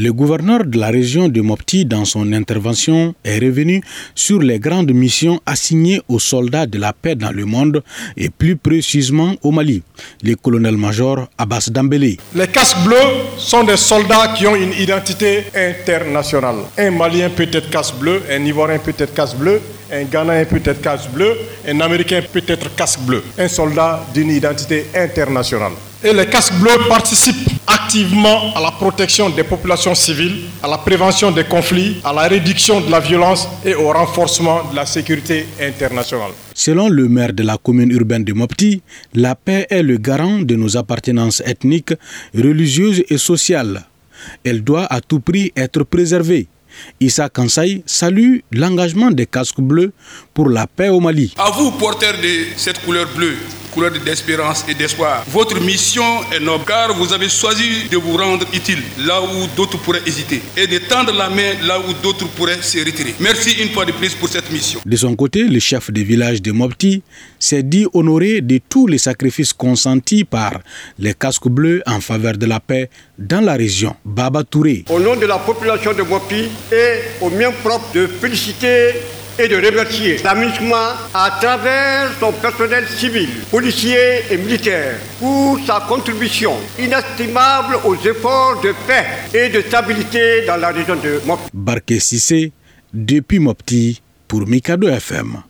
Le gouverneur de la région de Mopti, dans son intervention, est revenu sur les grandes missions assignées aux soldats de la paix dans le monde et plus précisément au Mali. Le colonel-major Abbas Dambélé. Les casques bleus sont des soldats qui ont une identité internationale. Un Malien peut être casque bleu, un Ivoirien peut être casque bleu, un Ghanéen peut être casque bleu, un Américain peut être casque bleu. Un soldat d'une identité internationale. Et les casques bleus participent activement à la protection des populations civiles, à la prévention des conflits, à la réduction de la violence et au renforcement de la sécurité internationale. Selon le maire de la commune urbaine de Mopti, la paix est le garant de nos appartenances ethniques, religieuses et sociales. Elle doit à tout prix être préservée. Issa Kansai salue l'engagement des casques bleus pour la paix au Mali. À vous, porteurs de cette couleur bleue, couleur d'espérance et d'espoir. Votre mission est noble car vous avez choisi de vous rendre utile là où d'autres pourraient hésiter et de tendre la main là où d'autres pourraient se retirer. Merci une fois de plus pour cette mission. De son côté, le chef de village de Mopti s'est dit honoré de tous les sacrifices consentis par les casques bleus en faveur de la paix dans la région. Baba Touré. Au nom de la population de Mopti et au mien propre de féliciter et de remercier l'amusement à travers son personnel civil, policier et militaire pour sa contribution inestimable aux efforts de paix et de stabilité dans la région de Mopti. Barké Sissé, depuis Mopti, pour Mikado FM.